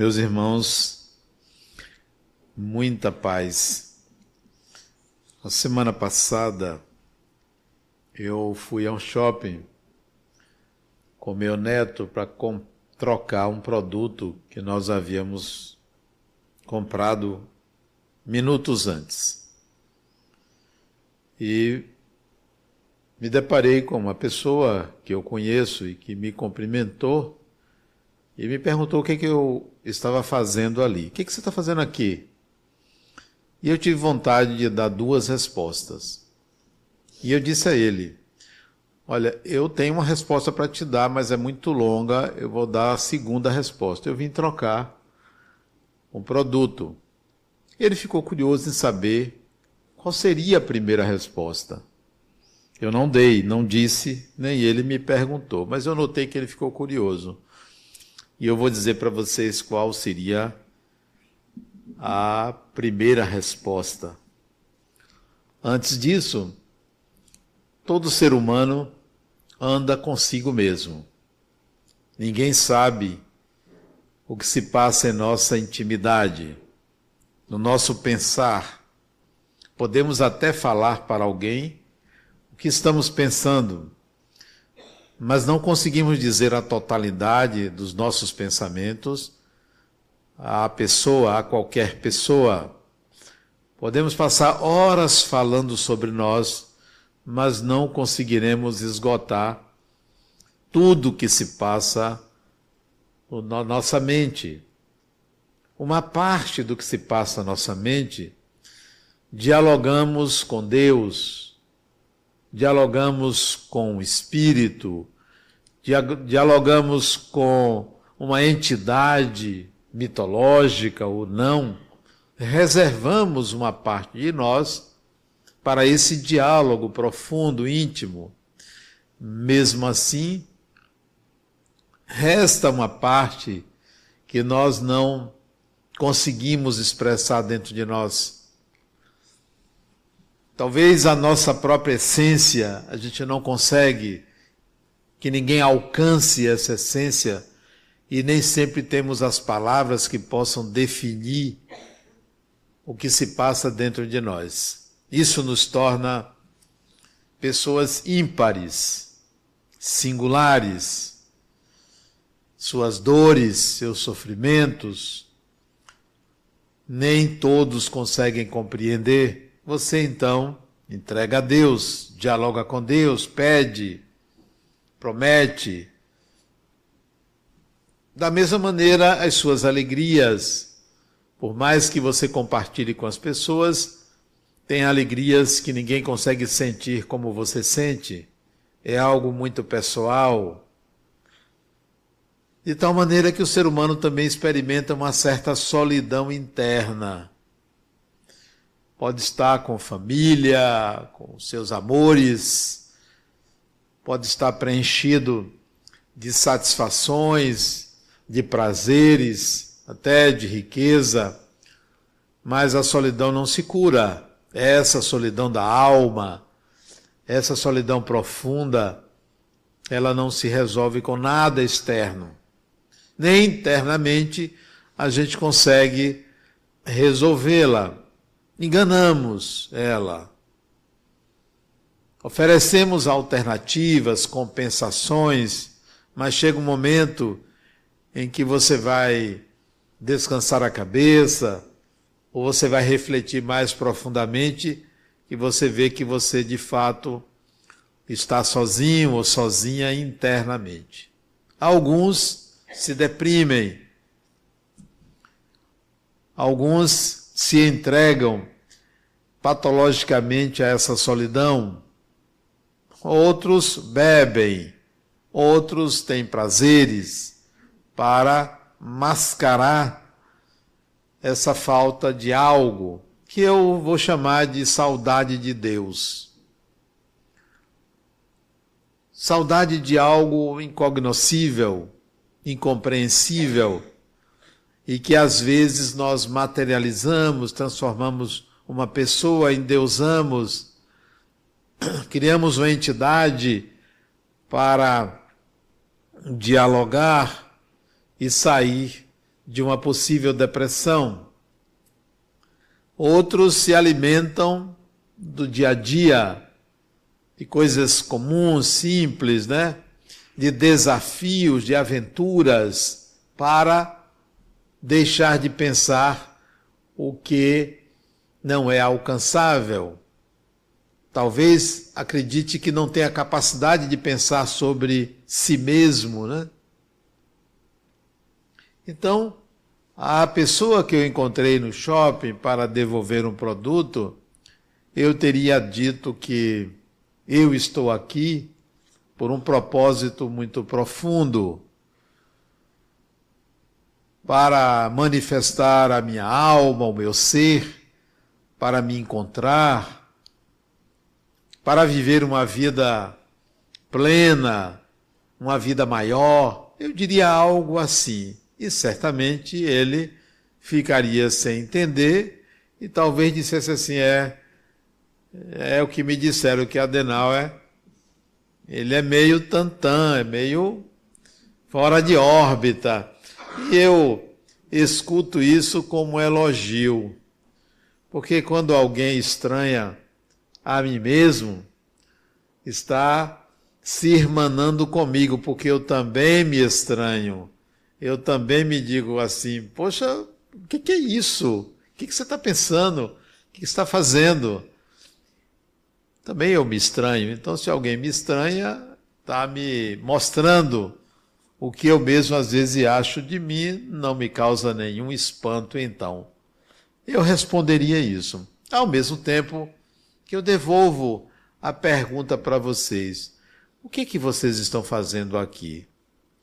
Meus irmãos, muita paz. A semana passada eu fui a um shopping com meu neto para trocar um produto que nós havíamos comprado minutos antes. E me deparei com uma pessoa que eu conheço e que me cumprimentou e me perguntou o que, que eu estava fazendo ali. O que, que você está fazendo aqui? E eu tive vontade de dar duas respostas. E eu disse a ele: Olha, eu tenho uma resposta para te dar, mas é muito longa, eu vou dar a segunda resposta. Eu vim trocar um produto. Ele ficou curioso em saber qual seria a primeira resposta. Eu não dei, não disse, nem ele me perguntou, mas eu notei que ele ficou curioso. E eu vou dizer para vocês qual seria a primeira resposta. Antes disso, todo ser humano anda consigo mesmo. Ninguém sabe o que se passa em nossa intimidade, no nosso pensar. Podemos até falar para alguém o que estamos pensando, mas não conseguimos dizer a totalidade dos nossos pensamentos à pessoa, a qualquer pessoa. Podemos passar horas falando sobre nós, mas não conseguiremos esgotar tudo que se passa na nossa mente. Uma parte do que se passa na nossa mente, dialogamos com Deus, dialogamos com o espírito, dialogamos com uma entidade mitológica ou não, reservamos uma parte de nós para esse diálogo profundo, íntimo. Mesmo assim, resta uma parte que nós não conseguimos expressar dentro de nós Talvez a nossa própria essência a gente não consegue, que ninguém alcance essa essência e nem sempre temos as palavras que possam definir o que se passa dentro de nós. Isso nos torna pessoas ímpares, singulares. Suas dores, seus sofrimentos, nem todos conseguem compreender você então entrega a Deus, dialoga com Deus, pede, promete. Da mesma maneira, as suas alegrias, por mais que você compartilhe com as pessoas, tem alegrias que ninguém consegue sentir como você sente. É algo muito pessoal. De tal maneira que o ser humano também experimenta uma certa solidão interna pode estar com família, com seus amores, pode estar preenchido de satisfações, de prazeres, até de riqueza, mas a solidão não se cura. Essa solidão da alma, essa solidão profunda, ela não se resolve com nada externo. Nem internamente a gente consegue resolvê-la enganamos ela. Oferecemos alternativas, compensações, mas chega um momento em que você vai descansar a cabeça, ou você vai refletir mais profundamente e você vê que você de fato está sozinho ou sozinha internamente. Alguns se deprimem, alguns se entregam patologicamente a essa solidão, outros bebem, outros têm prazeres para mascarar essa falta de algo que eu vou chamar de saudade de Deus. Saudade de algo incognoscível, incompreensível, e que às vezes nós materializamos, transformamos uma pessoa, endeusamos, criamos uma entidade para dialogar e sair de uma possível depressão. Outros se alimentam do dia a dia, de coisas comuns, simples, né? De desafios, de aventuras, para deixar de pensar o que não é alcançável. Talvez acredite que não tenha capacidade de pensar sobre si mesmo, né? Então, a pessoa que eu encontrei no shopping para devolver um produto, eu teria dito que eu estou aqui por um propósito muito profundo para manifestar a minha alma, o meu ser, para me encontrar, para viver uma vida plena, uma vida maior. Eu diria algo assim e certamente ele ficaria sem entender e talvez dissesse assim: é, é o que me disseram que Adenauer ele é meio tantã, é meio fora de órbita. E eu escuto isso como elogio, porque quando alguém estranha a mim mesmo, está se irmanando comigo, porque eu também me estranho eu também me digo assim: poxa, o que, que, é isso? O que, que você está pensando? O que, que você está fazendo? Também eu me estranho. Então, se alguém me estranha, está me mostrando o que eu mesmo às vezes acho de mim, não me causa nenhum espanto, então. Eu responderia isso. Ao mesmo tempo que eu devolvo a pergunta para vocês: o que, que vocês estão fazendo aqui?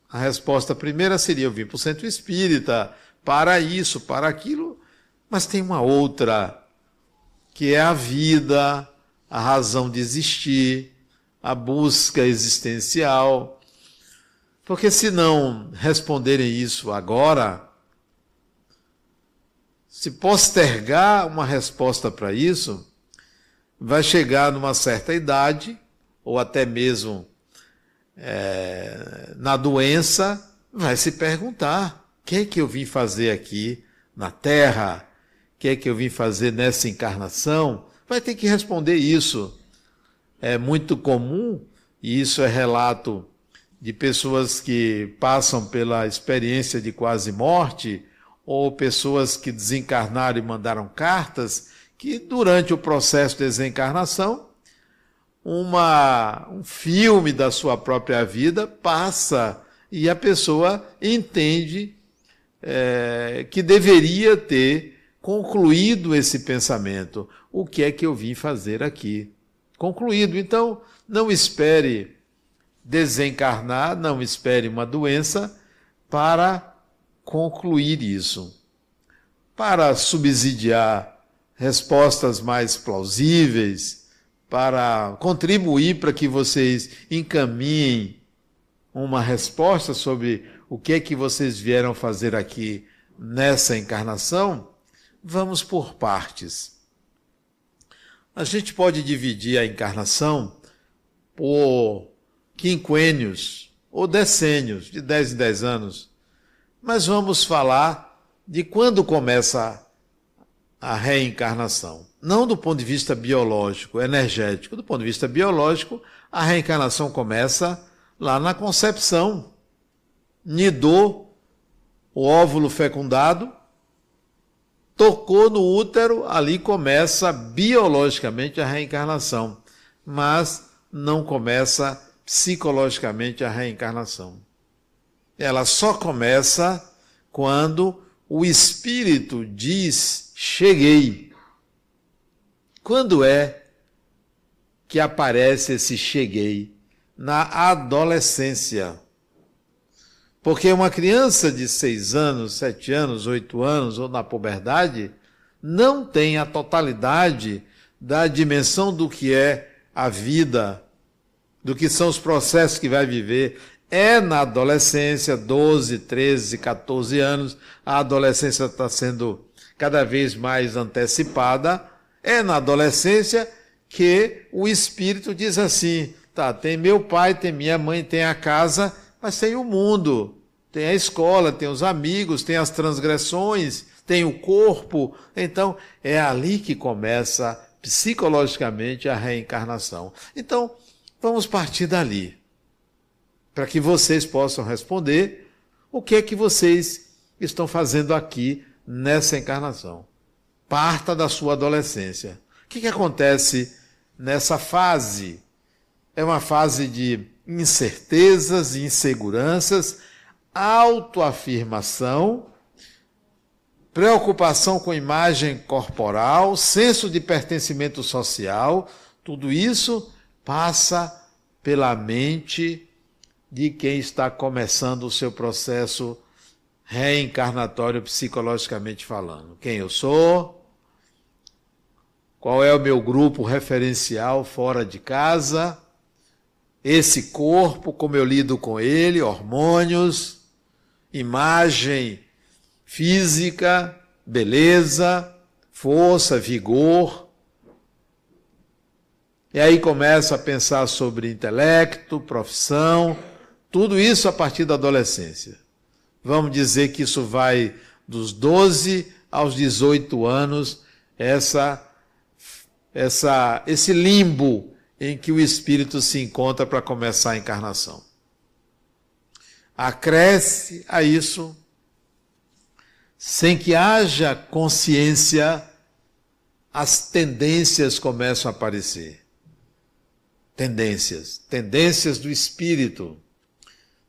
A resposta primeira seria: eu vim para o centro espírita, para isso, para aquilo, mas tem uma outra, que é a vida, a razão de existir, a busca existencial. Porque se não responderem isso agora, se postergar uma resposta para isso, vai chegar numa certa idade, ou até mesmo é, na doença, vai se perguntar: o que é que eu vim fazer aqui na Terra? O que é que eu vim fazer nessa encarnação? Vai ter que responder isso. É muito comum, e isso é relato de pessoas que passam pela experiência de quase morte, ou pessoas que desencarnaram e mandaram cartas, que durante o processo de desencarnação uma, um filme da sua própria vida passa e a pessoa entende é, que deveria ter concluído esse pensamento. O que é que eu vim fazer aqui? Concluído. Então, não espere desencarnar, não espere uma doença para concluir isso. Para subsidiar respostas mais plausíveis, para contribuir para que vocês encaminhem uma resposta sobre o que é que vocês vieram fazer aqui nessa encarnação, vamos por partes. A gente pode dividir a encarnação por quinquênios ou decênios, de 10 em 10 anos. Mas vamos falar de quando começa a reencarnação não do ponto de vista biológico, energético, do ponto de vista biológico, a reencarnação começa lá na concepção. Nidou o óvulo fecundado, tocou no útero, ali começa biologicamente a reencarnação, mas não começa psicologicamente a reencarnação. Ela só começa quando o espírito diz: cheguei quando é que aparece esse cheguei? Na adolescência. Porque uma criança de seis anos, sete anos, oito anos, ou na puberdade, não tem a totalidade da dimensão do que é a vida, do que são os processos que vai viver. É na adolescência, 12, 13, 14 anos, a adolescência está sendo cada vez mais antecipada é na adolescência que o espírito diz assim: tá, tem meu pai, tem minha mãe, tem a casa, mas tem o mundo, tem a escola, tem os amigos, tem as transgressões, tem o corpo. Então, é ali que começa psicologicamente a reencarnação. Então, vamos partir dali, para que vocês possam responder o que é que vocês estão fazendo aqui nessa encarnação. Parta da sua adolescência. O que, que acontece nessa fase? É uma fase de incertezas, inseguranças, autoafirmação, preocupação com imagem corporal, senso de pertencimento social, tudo isso passa pela mente de quem está começando o seu processo reencarnatório psicologicamente falando. Quem eu sou? Qual é o meu grupo referencial fora de casa? Esse corpo, como eu lido com ele, hormônios, imagem física, beleza, força, vigor. E aí começa a pensar sobre intelecto, profissão, tudo isso a partir da adolescência. Vamos dizer que isso vai dos 12 aos 18 anos, essa essa, esse limbo em que o espírito se encontra para começar a encarnação. Acresce a isso, sem que haja consciência, as tendências começam a aparecer. Tendências, tendências do espírito,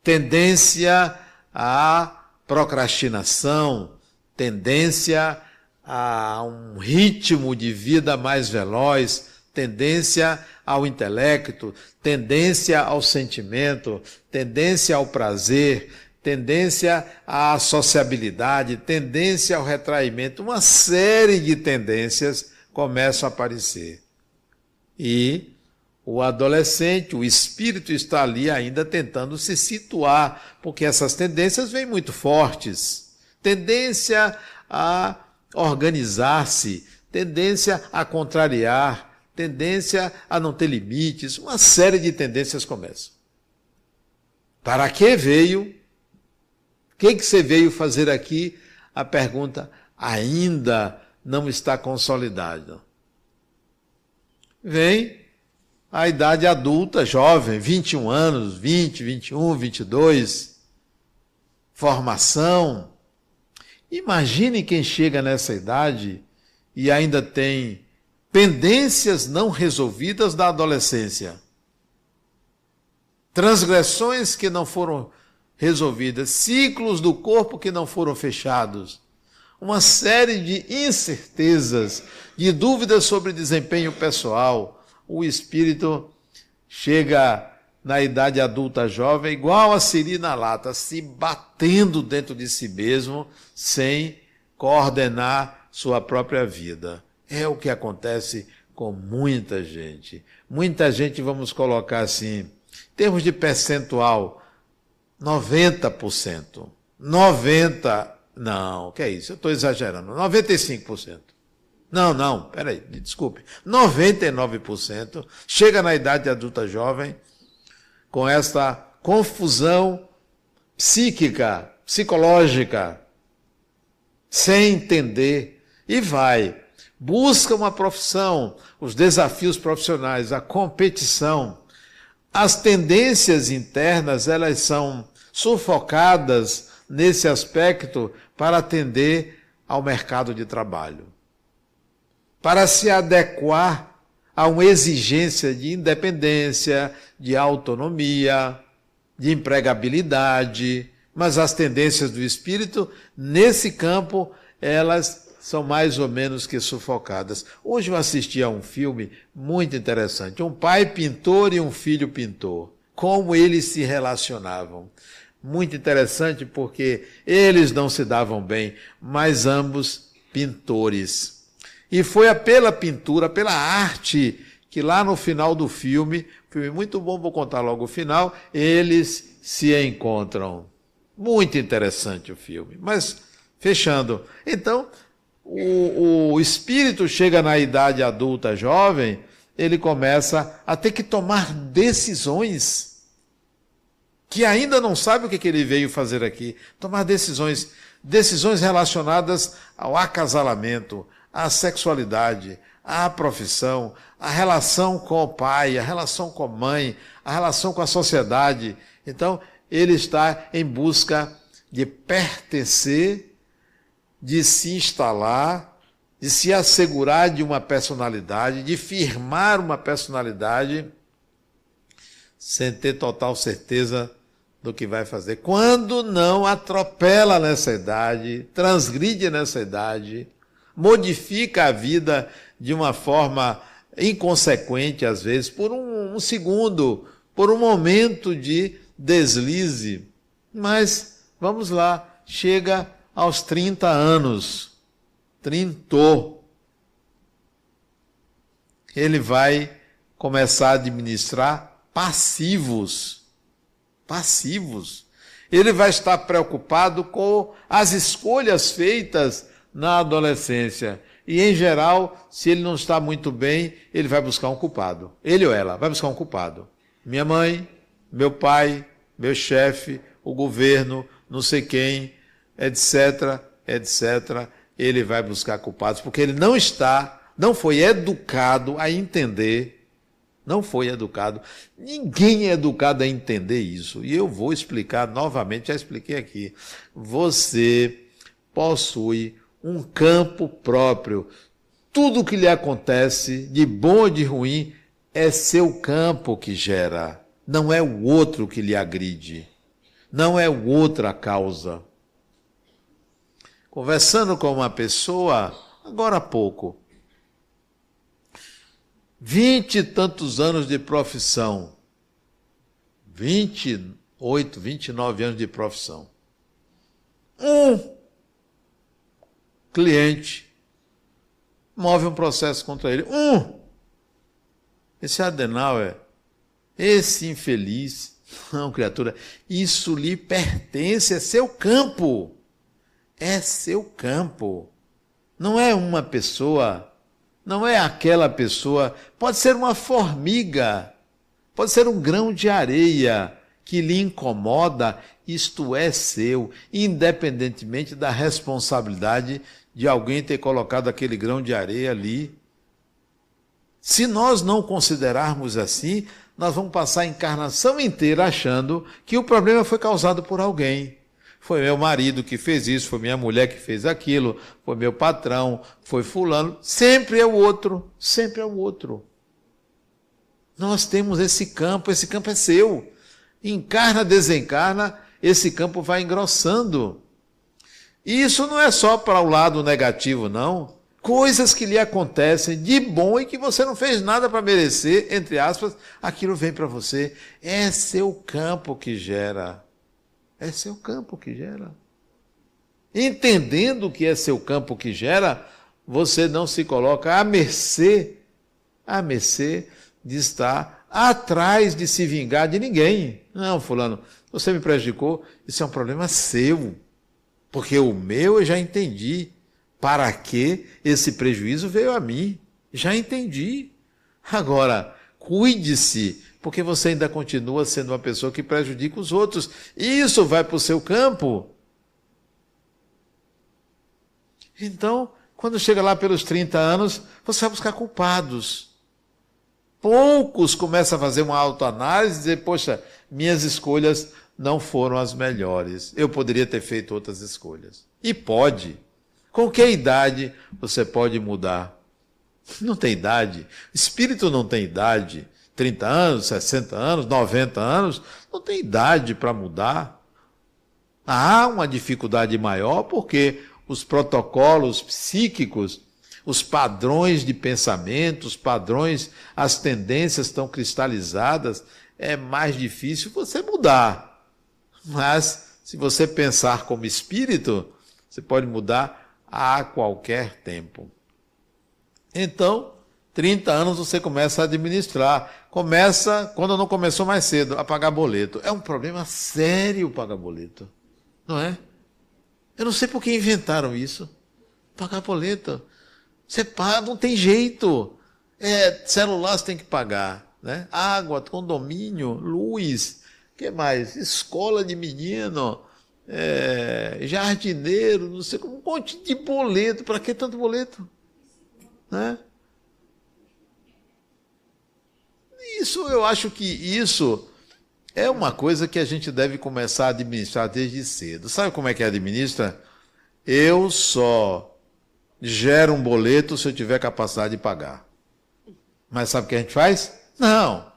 tendência à procrastinação, tendência a um ritmo de vida mais veloz, tendência ao intelecto, tendência ao sentimento, tendência ao prazer, tendência à sociabilidade, tendência ao retraimento, uma série de tendências começam a aparecer. E o adolescente, o espírito está ali ainda tentando se situar, porque essas tendências vêm muito fortes. Tendência a organizar-se, tendência a contrariar, tendência a não ter limites, uma série de tendências começam. Para que veio? O que, que você veio fazer aqui? A pergunta ainda não está consolidada. Vem a idade adulta, jovem, 21 anos, 20, 21, 22, formação, Imagine quem chega nessa idade e ainda tem pendências não resolvidas da adolescência. Transgressões que não foram resolvidas, ciclos do corpo que não foram fechados, uma série de incertezas, de dúvidas sobre desempenho pessoal. O espírito chega na idade adulta jovem, igual a Siri na lata, se batendo dentro de si mesmo, sem coordenar sua própria vida. É o que acontece com muita gente. Muita gente, vamos colocar assim, em termos de percentual, 90%. 90%. Não, que é isso? Eu estou exagerando. 95%. Não, não, peraí, desculpe. 99% chega na idade adulta jovem com esta confusão psíquica, psicológica, sem entender, e vai. Busca uma profissão, os desafios profissionais, a competição. As tendências internas, elas são sufocadas nesse aspecto para atender ao mercado de trabalho. Para se adequar a uma exigência de independência, de autonomia, de empregabilidade, mas as tendências do espírito, nesse campo, elas são mais ou menos que sufocadas. Hoje eu assisti a um filme muito interessante, um pai pintor e um filho pintor, como eles se relacionavam. Muito interessante porque eles não se davam bem, mas ambos pintores. E foi pela pintura, pela arte, que lá no final do filme, filme muito bom, vou contar logo o final, eles se encontram. Muito interessante o filme. Mas, fechando. Então, o, o espírito chega na idade adulta jovem, ele começa a ter que tomar decisões. que ainda não sabe o que, que ele veio fazer aqui, tomar decisões, decisões relacionadas ao acasalamento, à sexualidade, à profissão, à relação com o pai, à relação com a mãe, à relação com a sociedade. Então, ele está em busca de pertencer, de se instalar, de se assegurar de uma personalidade, de firmar uma personalidade, sem ter total certeza do que vai fazer. Quando não atropela nessa idade, transgride nessa idade, modifica a vida de uma forma inconsequente, às vezes, por um, um segundo, por um momento de deslize. Mas, vamos lá, chega aos 30 anos, trintou. Ele vai começar a administrar passivos passivos. Ele vai estar preocupado com as escolhas feitas na adolescência. E, em geral, se ele não está muito bem, ele vai buscar um culpado. Ele ou ela vai buscar um culpado. Minha mãe, meu pai, meu chefe, o governo, não sei quem, etc, etc. Ele vai buscar culpados, porque ele não está, não foi educado a entender não foi educado. Ninguém é educado a entender isso. E eu vou explicar novamente, já expliquei aqui. Você possui um campo próprio. Tudo que lhe acontece, de bom ou de ruim, é seu campo que gera. Não é o outro que lhe agride. Não é o outro a causa. Conversando com uma pessoa, agora há pouco, vinte e tantos anos de profissão, 28, 29 anos de profissão. Um cliente move um processo contra ele. Um! Esse Adenauer, esse infeliz, não, criatura, isso lhe pertence, é seu campo. É seu campo. Não é uma pessoa não é aquela pessoa, pode ser uma formiga, pode ser um grão de areia que lhe incomoda, isto é seu, independentemente da responsabilidade de alguém ter colocado aquele grão de areia ali. Se nós não considerarmos assim, nós vamos passar a encarnação inteira achando que o problema foi causado por alguém. Foi meu marido que fez isso, foi minha mulher que fez aquilo, foi meu patrão, foi fulano. Sempre é o outro, sempre é o outro. Nós temos esse campo, esse campo é seu. Encarna, desencarna, esse campo vai engrossando. E isso não é só para o lado negativo, não. Coisas que lhe acontecem de bom e que você não fez nada para merecer, entre aspas, aquilo vem para você. É seu campo que gera. É seu campo que gera. Entendendo que é seu campo que gera, você não se coloca à mercê, à mercê de estar atrás de se vingar de ninguém. Não, fulano, você me prejudicou, isso é um problema seu. Porque o meu eu já entendi. Para que esse prejuízo veio a mim? Já entendi. Agora, cuide-se porque você ainda continua sendo uma pessoa que prejudica os outros. Isso vai para o seu campo. Então, quando chega lá pelos 30 anos, você vai buscar culpados. Poucos começam a fazer uma autoanálise e dizer, poxa, minhas escolhas não foram as melhores. Eu poderia ter feito outras escolhas. E pode. Com que idade você pode mudar? Não tem idade. Espírito não tem idade. 30 anos, 60 anos, 90 anos, não tem idade para mudar. Há uma dificuldade maior porque os protocolos psíquicos, os padrões de pensamento, os padrões, as tendências estão cristalizadas, é mais difícil você mudar. Mas se você pensar como espírito, você pode mudar a qualquer tempo. Então, 30 anos você começa a administrar. Começa, quando não começou mais cedo, a pagar boleto. É um problema sério pagar boleto. Não é? Eu não sei por que inventaram isso. Pagar boleto. Você paga, não tem jeito. É, celular você tem que pagar. Né? Água, condomínio, luz. Que mais? Escola de menino, é, jardineiro, não sei como, um monte de boleto. Para que tanto boleto? Né? Isso, eu acho que isso é uma coisa que a gente deve começar a administrar desde cedo. Sabe como é que administra? Eu só gero um boleto se eu tiver capacidade de pagar. Mas sabe o que a gente faz? Não.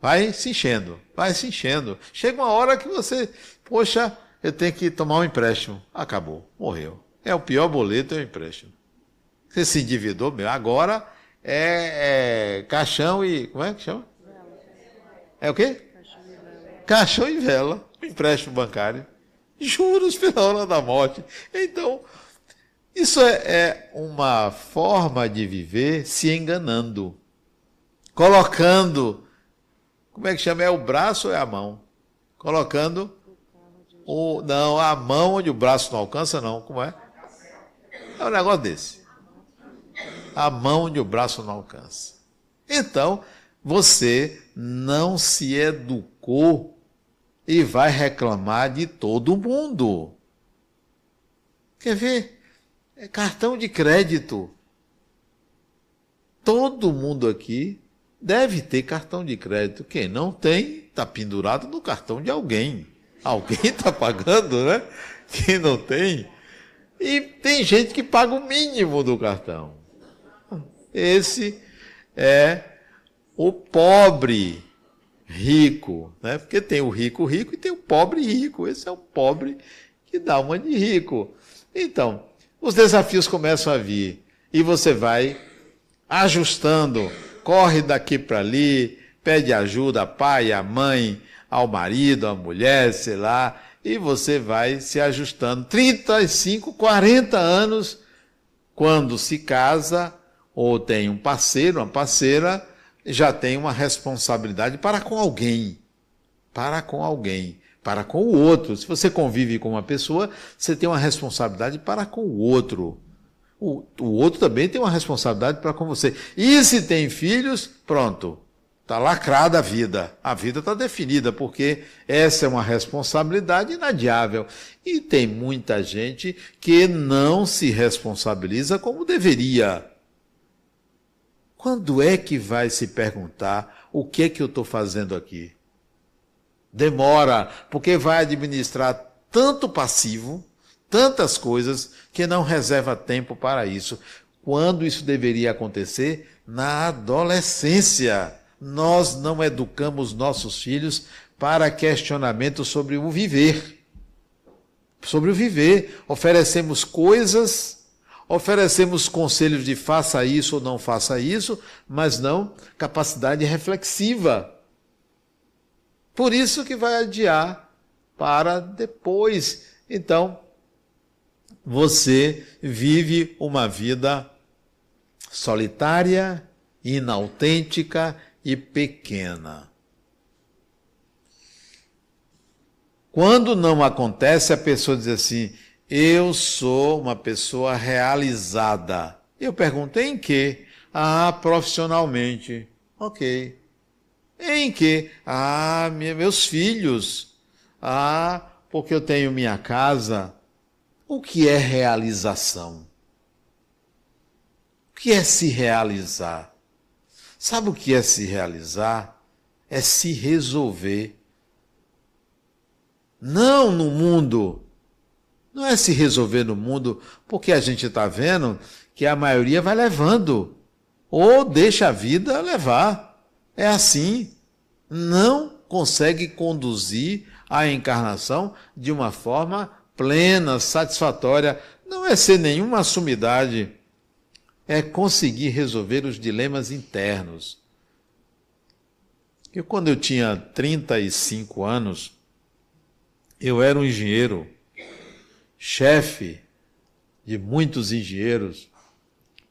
Vai se enchendo, vai se enchendo. Chega uma hora que você, poxa, eu tenho que tomar um empréstimo. Acabou, morreu. É o pior boleto, é o empréstimo. Você se endividou mesmo. Agora é, é caixão e. Como é que chama? É o quê? Caixão e vela. Empréstimo bancário. Juros pela hora da morte. Então, isso é, é uma forma de viver se enganando. Colocando. Como é que chama? É o braço ou é a mão? Colocando. O, não, a mão onde o braço não alcança, não. Como é? É um negócio desse a mão onde o braço não alcança. Então, você não se educou e vai reclamar de todo mundo. Quer ver? É cartão de crédito. Todo mundo aqui deve ter cartão de crédito. Quem não tem, está pendurado no cartão de alguém. Alguém está pagando, né? Quem não tem. E tem gente que paga o mínimo do cartão. Esse é o pobre rico, né? Porque tem o rico rico e tem o pobre rico. Esse é o pobre que dá uma de rico. Então, os desafios começam a vir e você vai ajustando, corre daqui para ali, pede ajuda a pai, a mãe, ao marido, à mulher, sei lá, e você vai se ajustando. 35, 40 anos, quando se casa, ou tem um parceiro, uma parceira, já tem uma responsabilidade para com alguém. Para com alguém. Para com o outro. Se você convive com uma pessoa, você tem uma responsabilidade para com o outro. O, o outro também tem uma responsabilidade para com você. E se tem filhos, pronto. Está lacrada a vida. A vida está definida, porque essa é uma responsabilidade inadiável. E tem muita gente que não se responsabiliza como deveria. Quando é que vai se perguntar o que é que eu estou fazendo aqui? Demora, porque vai administrar tanto passivo, tantas coisas, que não reserva tempo para isso. Quando isso deveria acontecer? Na adolescência. Nós não educamos nossos filhos para questionamento sobre o viver. Sobre o viver. Oferecemos coisas Oferecemos conselhos de faça isso ou não faça isso, mas não capacidade reflexiva. Por isso que vai adiar para depois. Então, você vive uma vida solitária, inautêntica e pequena. Quando não acontece, a pessoa diz assim: eu sou uma pessoa realizada. Eu perguntei em que? Ah, profissionalmente. Ok. Em que? Ah, meus filhos. Ah, porque eu tenho minha casa. O que é realização? O que é se realizar? Sabe o que é se realizar? É se resolver. Não no mundo não é se resolver no mundo, porque a gente está vendo que a maioria vai levando, ou deixa a vida levar. É assim. Não consegue conduzir a encarnação de uma forma plena, satisfatória. Não é ser nenhuma sumidade, é conseguir resolver os dilemas internos. Eu, quando eu tinha 35 anos, eu era um engenheiro chefe de muitos engenheiros,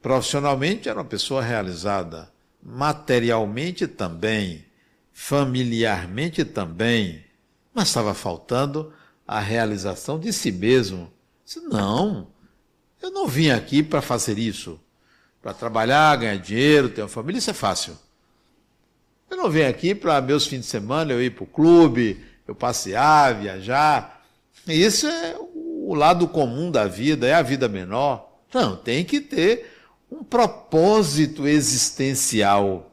profissionalmente era uma pessoa realizada, materialmente também, familiarmente também, mas estava faltando a realização de si mesmo. Disse, não, eu não vim aqui para fazer isso, para trabalhar, ganhar dinheiro, ter uma família, isso é fácil. Eu não venho aqui para meus fins de semana eu ir para o clube, eu passear, viajar. Isso é o lado comum da vida, é a vida menor. Não, tem que ter um propósito existencial.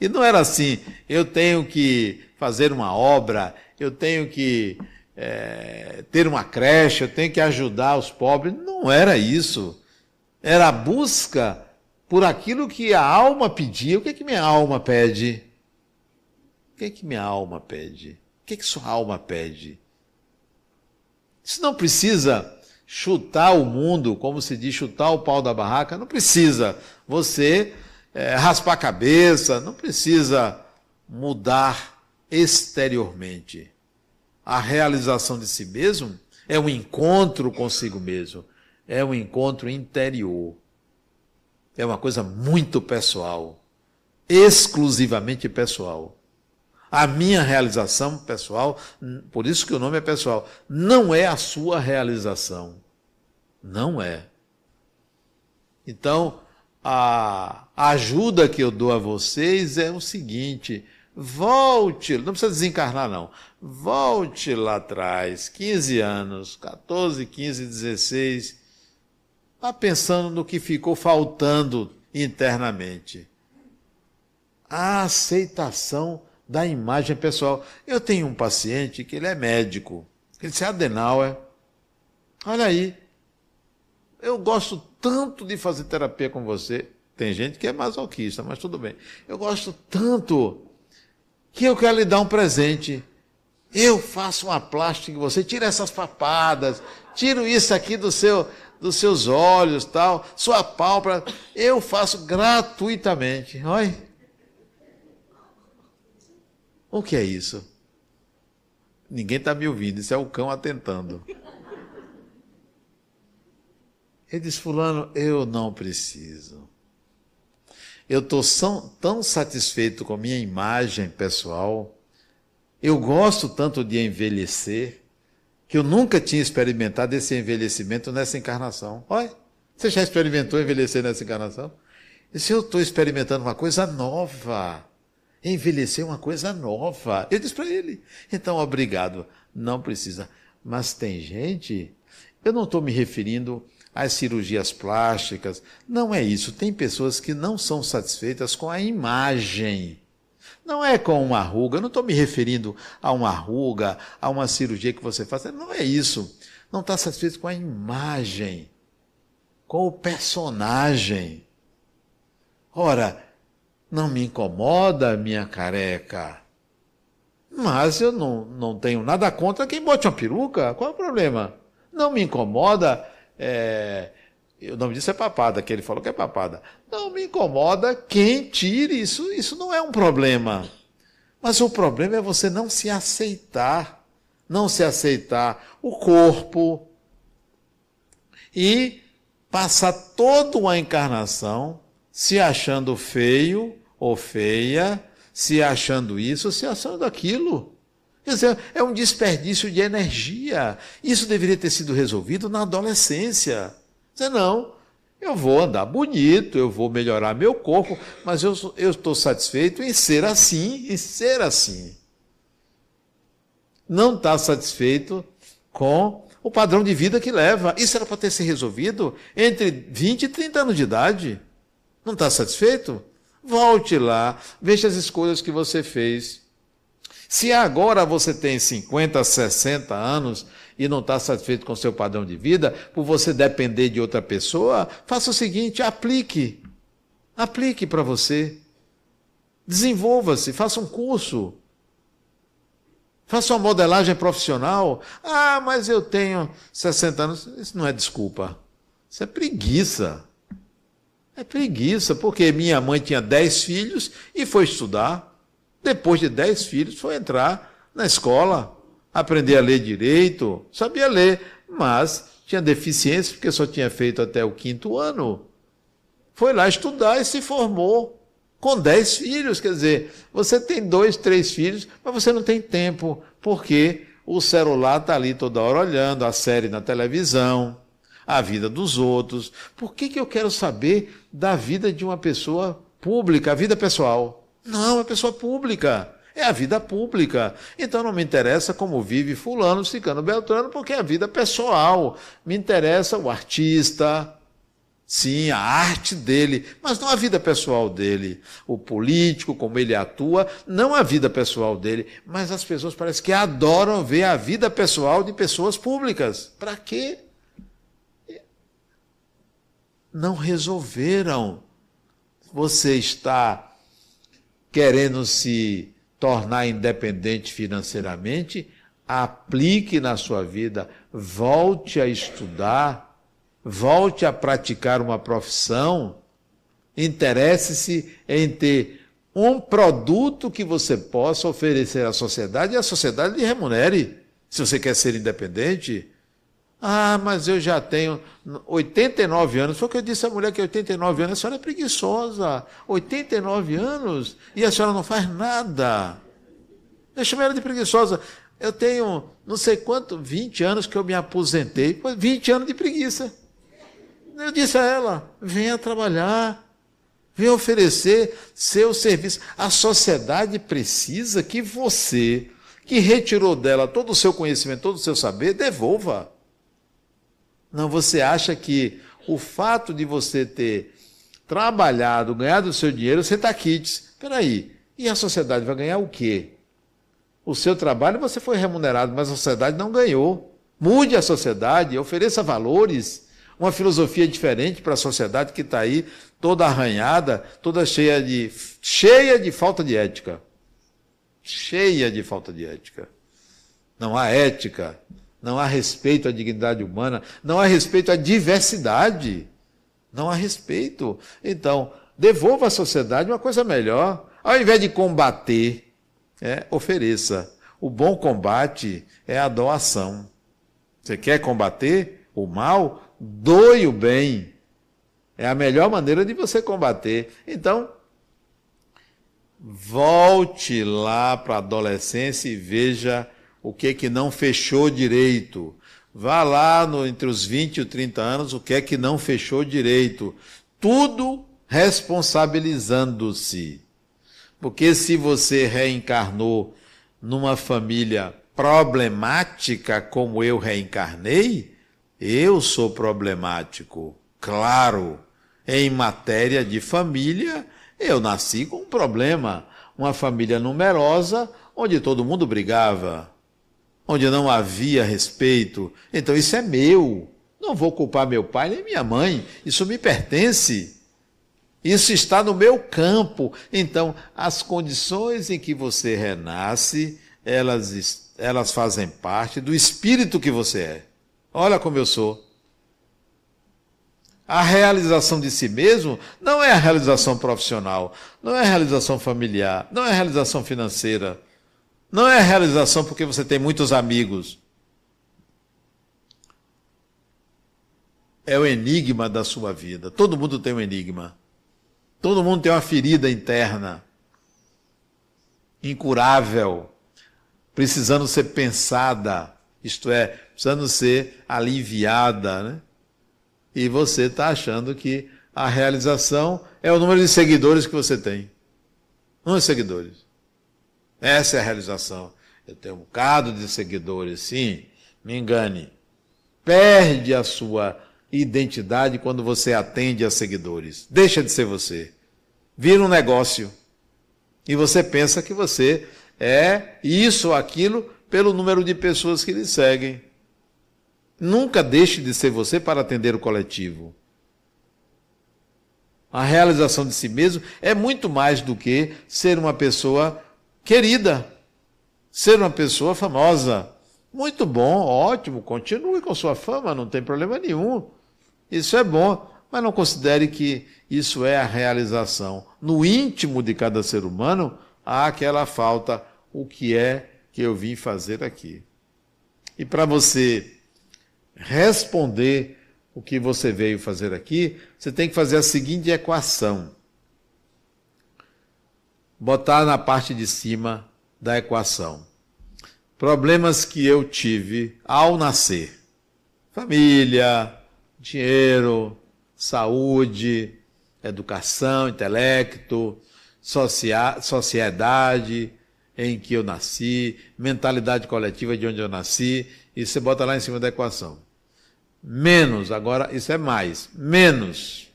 E não era assim, eu tenho que fazer uma obra, eu tenho que é, ter uma creche, eu tenho que ajudar os pobres. Não era isso. Era a busca por aquilo que a alma pedia. O que é que minha alma pede? O que é que minha alma pede? O que é que sua alma pede? Isso não precisa chutar o mundo, como se diz, chutar o pau da barraca, não precisa você é, raspar a cabeça, não precisa mudar exteriormente. A realização de si mesmo é um encontro consigo mesmo, é um encontro interior. É uma coisa muito pessoal, exclusivamente pessoal. A minha realização pessoal, por isso que o nome é pessoal, não é a sua realização. Não é. Então, a ajuda que eu dou a vocês é o seguinte: volte, não precisa desencarnar, não. Volte lá atrás, 15 anos, 14, 15, 16, vá pensando no que ficou faltando internamente. A aceitação da imagem pessoal. Eu tenho um paciente que ele é médico, ele disse, Adenauer, olha aí, eu gosto tanto de fazer terapia com você. Tem gente que é masoquista, mas tudo bem. Eu gosto tanto que eu quero lhe dar um presente. Eu faço uma plástica em você, tira essas papadas, tiro isso aqui do seu, dos seus olhos, tal, sua pálpebra, eu faço gratuitamente. Olha. O que é isso? Ninguém está me ouvindo, isso é o cão atentando. Ele diz: Fulano, eu não preciso. Eu estou tão satisfeito com a minha imagem pessoal. Eu gosto tanto de envelhecer que eu nunca tinha experimentado esse envelhecimento nessa encarnação. Olha, você já experimentou envelhecer nessa encarnação? E se eu estou experimentando uma coisa nova, envelhecer uma coisa nova. Eu disse para ele. Então, obrigado, não precisa. Mas tem gente, eu não estou me referindo às cirurgias plásticas, não é isso. Tem pessoas que não são satisfeitas com a imagem. Não é com uma ruga, eu não estou me referindo a uma ruga, a uma cirurgia que você faz, não é isso. Não está satisfeito com a imagem, com o personagem. Ora, não me incomoda minha careca. Mas eu não, não tenho nada contra quem bote uma peruca. Qual é o problema? Não me incomoda. É, o nome disso é papada, que ele falou que é papada. Não me incomoda quem tire isso. Isso não é um problema. Mas o problema é você não se aceitar. Não se aceitar o corpo. E passar toda uma encarnação se achando feio ou feia, se achando isso, se achando aquilo. Quer dizer, é um desperdício de energia. Isso deveria ter sido resolvido na adolescência. Dizer, não, eu vou andar bonito, eu vou melhorar meu corpo, mas eu estou satisfeito em ser assim, em ser assim. Não está satisfeito com o padrão de vida que leva. Isso era para ter se resolvido entre 20 e 30 anos de idade. Não está satisfeito? Volte lá, veja as escolhas que você fez. Se agora você tem 50, 60 anos e não está satisfeito com o seu padrão de vida, por você depender de outra pessoa, faça o seguinte: aplique. Aplique para você. Desenvolva-se, faça um curso. Faça uma modelagem profissional. Ah, mas eu tenho 60 anos. Isso não é desculpa. Isso é preguiça. É preguiça, porque minha mãe tinha dez filhos e foi estudar. Depois de dez filhos, foi entrar na escola, aprender a ler direito, sabia ler, mas tinha deficiência porque só tinha feito até o quinto ano. Foi lá estudar e se formou com dez filhos. Quer dizer, você tem dois, três filhos, mas você não tem tempo, porque o celular está ali toda hora olhando, a série na televisão a vida dos outros. Por que, que eu quero saber da vida de uma pessoa pública, a vida pessoal? Não, é pessoa pública. É a vida pública. Então não me interessa como vive fulano, cicano, beltrano, porque é a vida pessoal. Me interessa o artista, Sim, a arte dele, mas não a vida pessoal dele. O político, como ele atua, não a vida pessoal dele. Mas as pessoas parecem que adoram ver a vida pessoal de pessoas públicas. Para quê? Não resolveram. Você está querendo se tornar independente financeiramente? Aplique na sua vida, volte a estudar volte a praticar uma profissão, interesse-se em ter um produto que você possa oferecer à sociedade e a sociedade lhe remunere. Se você quer ser independente. Ah, mas eu já tenho 89 anos. Foi o que eu disse à mulher que 89 anos, a senhora é preguiçosa. 89 anos e a senhora não faz nada. Eu chamei ela de preguiçosa. Eu tenho não sei quanto, 20 anos que eu me aposentei. 20 anos de preguiça. Eu disse a ela: venha trabalhar, venha oferecer seu serviço. A sociedade precisa que você, que retirou dela todo o seu conhecimento, todo o seu saber, devolva. Não, você acha que o fato de você ter trabalhado, ganhado o seu dinheiro, você está quites. Espera aí, e a sociedade vai ganhar o quê? O seu trabalho você foi remunerado, mas a sociedade não ganhou. Mude a sociedade, ofereça valores uma filosofia diferente para a sociedade que está aí toda arranhada, toda cheia de, cheia de falta de ética. Cheia de falta de ética. Não há ética, não há respeito à dignidade humana, não há respeito à diversidade. Não há respeito. Então, devolva à sociedade uma coisa melhor. Ao invés de combater, é, ofereça. O bom combate é a doação. Você quer combater o mal? doe o bem. É a melhor maneira de você combater. Então, volte lá para a adolescência e veja o que que não fechou direito. Vá lá no, entre os 20 e os 30 anos, o que é que não fechou direito. Tudo responsabilizando-se. Porque se você reencarnou numa família problemática como eu reencarnei, eu sou problemático, claro. Em matéria de família, eu nasci com um problema. Uma família numerosa, onde todo mundo brigava, onde não havia respeito. Então isso é meu. Não vou culpar meu pai nem minha mãe. Isso me pertence. Isso está no meu campo. Então, as condições em que você renasce, elas, elas fazem parte do espírito que você é. Olha como eu sou. A realização de si mesmo não é a realização profissional, não é a realização familiar, não é a realização financeira, não é a realização porque você tem muitos amigos. É o enigma da sua vida. Todo mundo tem um enigma. Todo mundo tem uma ferida interna, incurável, precisando ser pensada isto é, precisando ser aliviada, né? E você está achando que a realização é o número de seguidores que você tem. Não é seguidores. Essa é a realização. Eu tenho um bocado de seguidores, sim, me engane. Perde a sua identidade quando você atende a seguidores. Deixa de ser você. Vira um negócio. E você pensa que você é isso ou aquilo pelo número de pessoas que lhe seguem. Nunca deixe de ser você para atender o coletivo. A realização de si mesmo é muito mais do que ser uma pessoa querida, ser uma pessoa famosa. Muito bom, ótimo, continue com sua fama, não tem problema nenhum. Isso é bom, mas não considere que isso é a realização. No íntimo de cada ser humano há aquela falta, o que é que eu vim fazer aqui. E para você responder o que você veio fazer aqui, você tem que fazer a seguinte equação. Botar na parte de cima da equação. Problemas que eu tive ao nascer: família, dinheiro, saúde, educação, intelecto, sociedade, em que eu nasci, mentalidade coletiva de onde eu nasci, e você bota lá em cima da equação. Menos, agora isso é mais. Menos.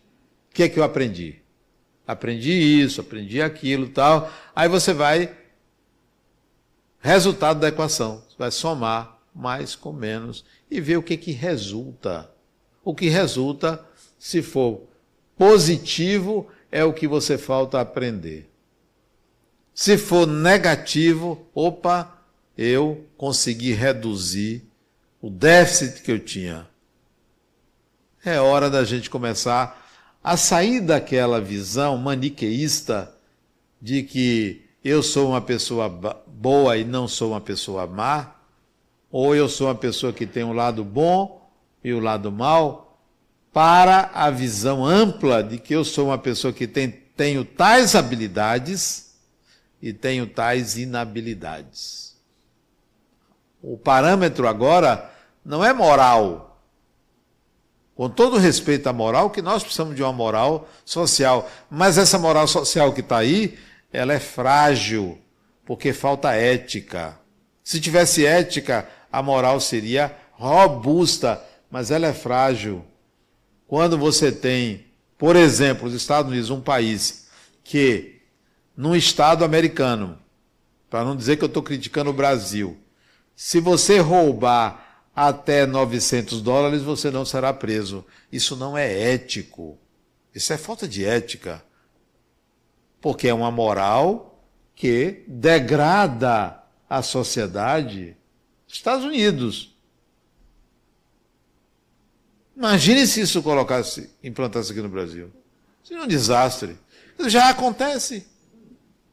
O que é que eu aprendi? Aprendi isso, aprendi aquilo, tal. Aí você vai resultado da equação, você vai somar mais com menos e ver o que que resulta. O que resulta, se for positivo, é o que você falta aprender. Se for negativo, opa, eu consegui reduzir o déficit que eu tinha. É hora da gente começar a sair daquela visão maniqueísta de que eu sou uma pessoa boa e não sou uma pessoa má, ou eu sou uma pessoa que tem um lado bom e o um lado mal, para a visão ampla de que eu sou uma pessoa que tem, tenho tais habilidades e tenho tais inabilidades. O parâmetro agora não é moral. Com todo respeito à moral, que nós precisamos de uma moral social. Mas essa moral social que está aí, ela é frágil, porque falta ética. Se tivesse ética, a moral seria robusta, mas ela é frágil. Quando você tem, por exemplo, os Estados Unidos, um país que num estado americano, para não dizer que eu estou criticando o Brasil, se você roubar até 900 dólares, você não será preso. Isso não é ético. Isso é falta de ética. Porque é uma moral que degrada a sociedade. Estados Unidos. Imagine se isso colocasse, implantasse aqui no Brasil. Seria um desastre. Já acontece.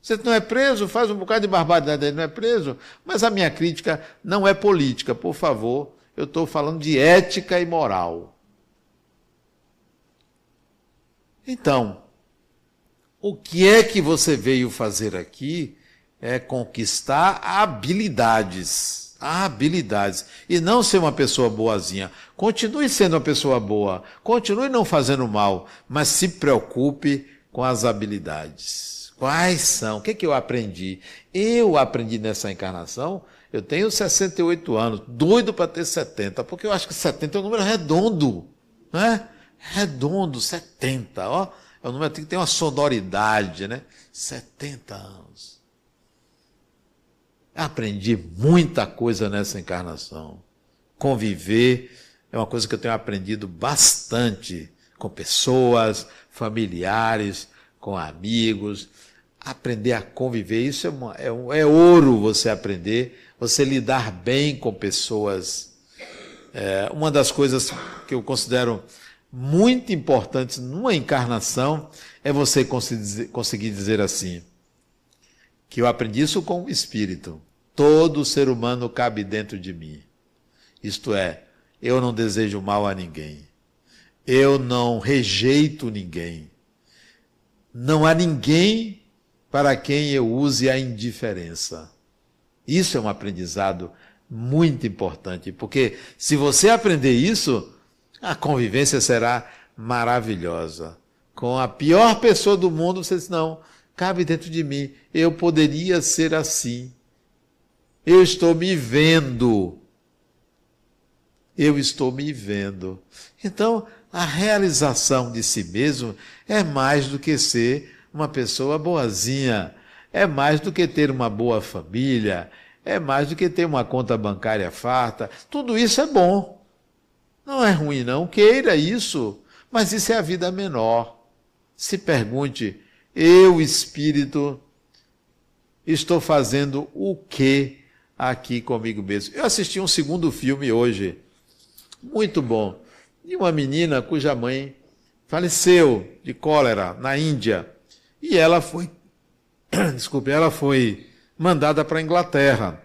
Você não é preso, faz um bocado de barbaridade não é preso. Mas a minha crítica não é política, por favor. Eu estou falando de ética e moral. Então, o que é que você veio fazer aqui é conquistar habilidades. Habilidades. E não ser uma pessoa boazinha. Continue sendo uma pessoa boa. Continue não fazendo mal. Mas se preocupe com as habilidades. Quais são? O que, é que eu aprendi? Eu aprendi nessa encarnação. Eu tenho 68 anos, doido para ter 70, porque eu acho que 70 é um número redondo, né? Redondo, 70, ó. É um número que tem uma sonoridade, né? 70 anos. Aprendi muita coisa nessa encarnação. Conviver é uma coisa que eu tenho aprendido bastante com pessoas, familiares, com amigos aprender a conviver. Isso é, uma, é, é ouro você aprender, você lidar bem com pessoas. É, uma das coisas que eu considero muito importantes numa encarnação é você conseguir dizer assim, que eu aprendi isso com o Espírito. Todo ser humano cabe dentro de mim. Isto é, eu não desejo mal a ninguém. Eu não rejeito ninguém. Não há ninguém para quem eu use a indiferença. Isso é um aprendizado muito importante, porque se você aprender isso, a convivência será maravilhosa. Com a pior pessoa do mundo, você diz: não, cabe dentro de mim, eu poderia ser assim. Eu estou me vendo. Eu estou me vendo. Então, a realização de si mesmo é mais do que ser uma pessoa boazinha. É mais do que ter uma boa família, é mais do que ter uma conta bancária farta. Tudo isso é bom. Não é ruim, não. Queira isso, mas isso é a vida menor. Se pergunte, eu, espírito, estou fazendo o que aqui comigo mesmo? Eu assisti um segundo filme hoje, muito bom, de uma menina cuja mãe faleceu de cólera na Índia. E ela foi, desculpe, ela foi mandada para a Inglaterra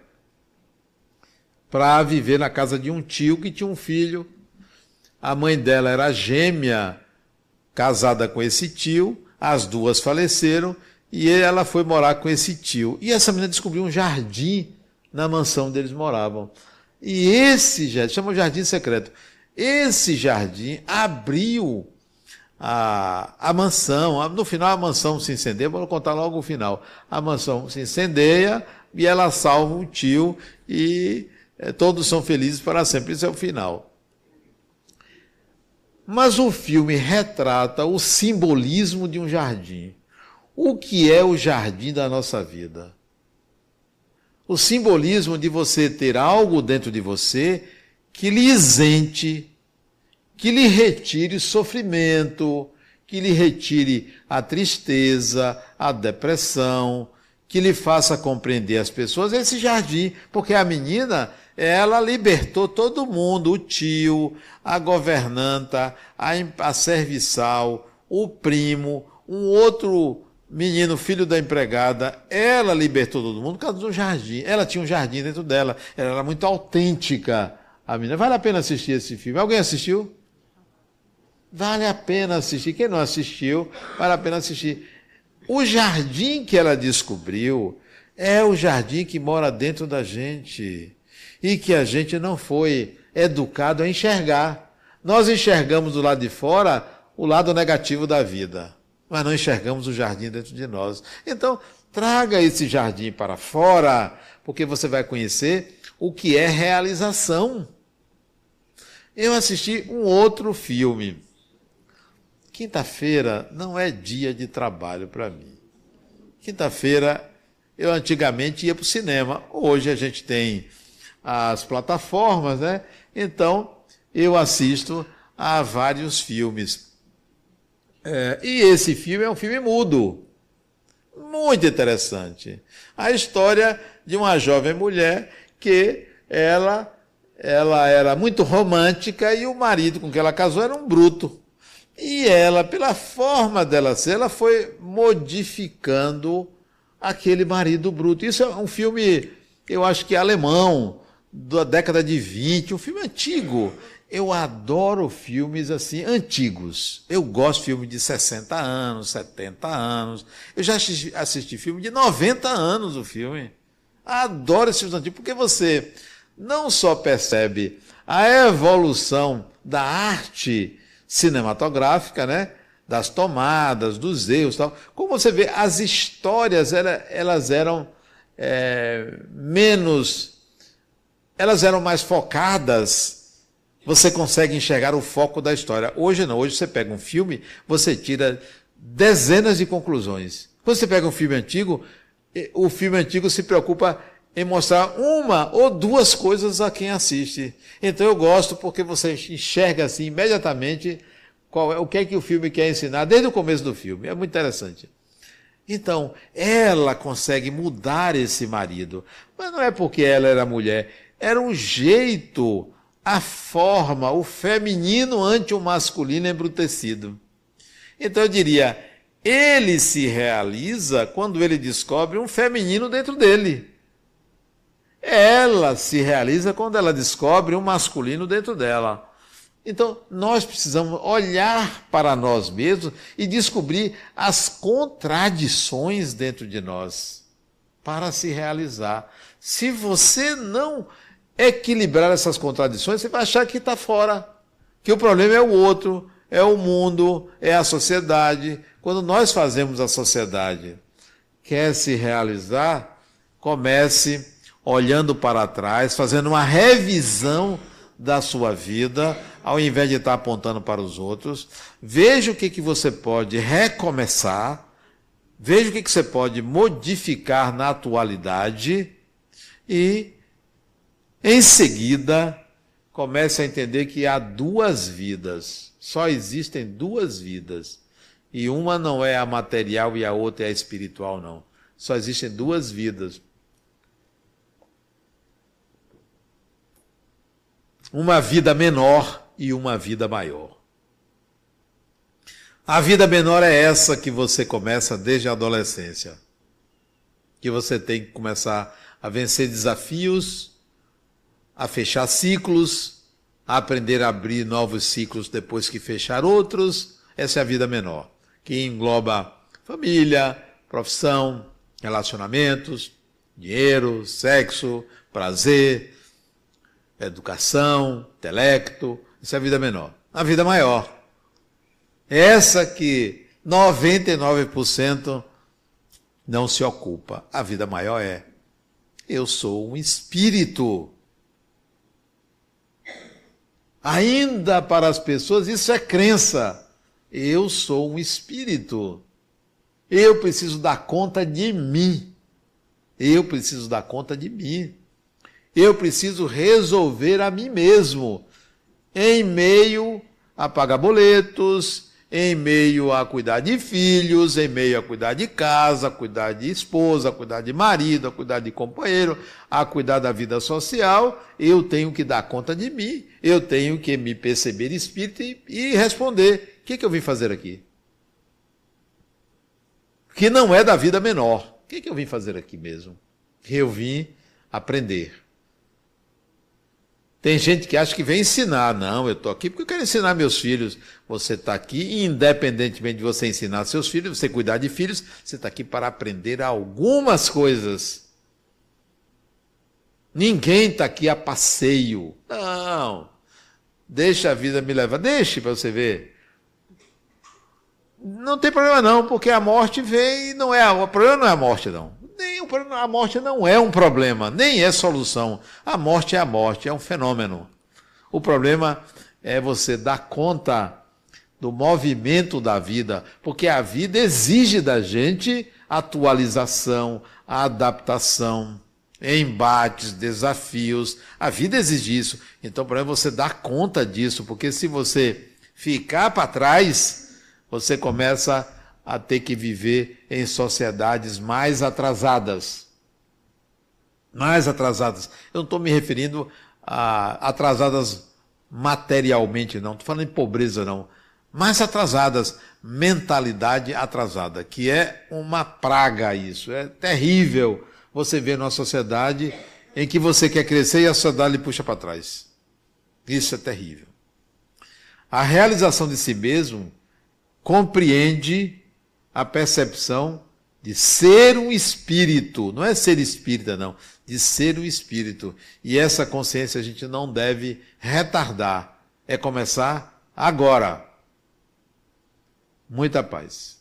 para viver na casa de um tio que tinha um filho. A mãe dela era gêmea, casada com esse tio, as duas faleceram e ela foi morar com esse tio. E essa menina descobriu um jardim na mansão onde eles moravam. E esse jardim, chama Jardim Secreto, esse jardim abriu a, a mansão, no final a mansão se incendeia, vou contar logo o final. A mansão se incendeia e ela salva o tio e é, todos são felizes para sempre. Isso é o final. Mas o filme retrata o simbolismo de um jardim. O que é o jardim da nossa vida? O simbolismo de você ter algo dentro de você que lhe isente, que lhe retire sofrimento, que lhe retire a tristeza, a depressão, que lhe faça compreender as pessoas esse jardim, porque a menina, ela libertou todo mundo, o tio, a governanta, a, a serviçal, o primo, um outro menino, filho da empregada, ela libertou todo mundo por causa do jardim. Ela tinha um jardim dentro dela, ela era muito autêntica. A menina, vale a pena assistir esse filme. Alguém assistiu? Vale a pena assistir. Quem não assistiu, vale a pena assistir. O jardim que ela descobriu é o jardim que mora dentro da gente e que a gente não foi educado a enxergar. Nós enxergamos do lado de fora o lado negativo da vida, mas não enxergamos o jardim dentro de nós. Então, traga esse jardim para fora, porque você vai conhecer o que é realização. Eu assisti um outro filme Quinta-feira não é dia de trabalho para mim. Quinta-feira eu antigamente ia para o cinema. Hoje a gente tem as plataformas, né? Então eu assisto a vários filmes. É, e esse filme é um filme mudo. Muito interessante. A história de uma jovem mulher que ela, ela era muito romântica e o marido com quem ela casou era um bruto. E ela, pela forma dela ser, ela foi modificando aquele marido bruto. Isso é um filme, eu acho que é alemão, da década de 20, um filme antigo. Eu adoro filmes assim, antigos. Eu gosto de filmes de 60 anos, 70 anos. Eu já assisti, assisti filme de 90 anos o filme. Adoro esses filmes antigos, porque você não só percebe a evolução da arte cinematográfica, né? das tomadas, dos erros tal. Como você vê, as histórias elas eram é, menos, elas eram mais focadas. Você consegue enxergar o foco da história. Hoje não, hoje você pega um filme, você tira dezenas de conclusões. Quando você pega um filme antigo, o filme antigo se preocupa em mostrar uma ou duas coisas a quem assiste. Então eu gosto porque você enxerga assim imediatamente qual é, o que é que o filme quer ensinar desde o começo do filme. É muito interessante. Então, ela consegue mudar esse marido. Mas não é porque ela era mulher, era um jeito, a forma, o feminino ante o masculino embrutecido. Então eu diria, ele se realiza quando ele descobre um feminino dentro dele. Ela se realiza quando ela descobre um masculino dentro dela. Então, nós precisamos olhar para nós mesmos e descobrir as contradições dentro de nós para se realizar. Se você não equilibrar essas contradições, você vai achar que está fora, que o problema é o outro, é o mundo, é a sociedade. Quando nós fazemos a sociedade quer se realizar, comece olhando para trás, fazendo uma revisão da sua vida, ao invés de estar apontando para os outros. Veja o que, que você pode recomeçar, veja o que, que você pode modificar na atualidade e, em seguida, comece a entender que há duas vidas. Só existem duas vidas. E uma não é a material e a outra é a espiritual, não. Só existem duas vidas. Uma vida menor e uma vida maior. A vida menor é essa que você começa desde a adolescência. Que você tem que começar a vencer desafios, a fechar ciclos, a aprender a abrir novos ciclos depois que fechar outros. Essa é a vida menor, que engloba família, profissão, relacionamentos, dinheiro, sexo, prazer, educação, intelecto, isso é a vida menor. A vida maior. Essa que 99% não se ocupa. A vida maior é Eu sou um espírito. Ainda para as pessoas, isso é crença. Eu sou um espírito. Eu preciso dar conta de mim. Eu preciso dar conta de mim. Eu preciso resolver a mim mesmo, em meio a pagar boletos, em meio a cuidar de filhos, em meio a cuidar de casa, a cuidar de esposa, a cuidar de marido, a cuidar de companheiro, a cuidar da vida social, eu tenho que dar conta de mim, eu tenho que me perceber espírito e, e responder: o que, que eu vim fazer aqui? Que não é da vida menor. O que, que eu vim fazer aqui mesmo? Eu vim aprender. Tem gente que acha que vem ensinar. Não, eu estou aqui porque eu quero ensinar meus filhos. Você está aqui, independentemente de você ensinar seus filhos, você cuidar de filhos, você está aqui para aprender algumas coisas. Ninguém está aqui a passeio. Não. Deixa a vida me levar. Deixe para você ver. Não tem problema não, porque a morte vem e não é. O problema não é a morte, não. Nem a morte não é um problema, nem é solução. A morte é a morte, é um fenômeno. O problema é você dar conta do movimento da vida, porque a vida exige da gente atualização, adaptação, embates, desafios. A vida exige isso. Então, para você dar conta disso, porque se você ficar para trás, você começa a ter que viver em sociedades mais atrasadas. Mais atrasadas. Eu não estou me referindo a atrasadas materialmente, não. Estou falando em pobreza, não. Mais atrasadas. Mentalidade atrasada, que é uma praga isso. É terrível você ver numa sociedade em que você quer crescer e a sociedade lhe puxa para trás. Isso é terrível. A realização de si mesmo compreende a percepção de ser um espírito, não é ser espírita, não, de ser um espírito. E essa consciência a gente não deve retardar, é começar agora. Muita paz.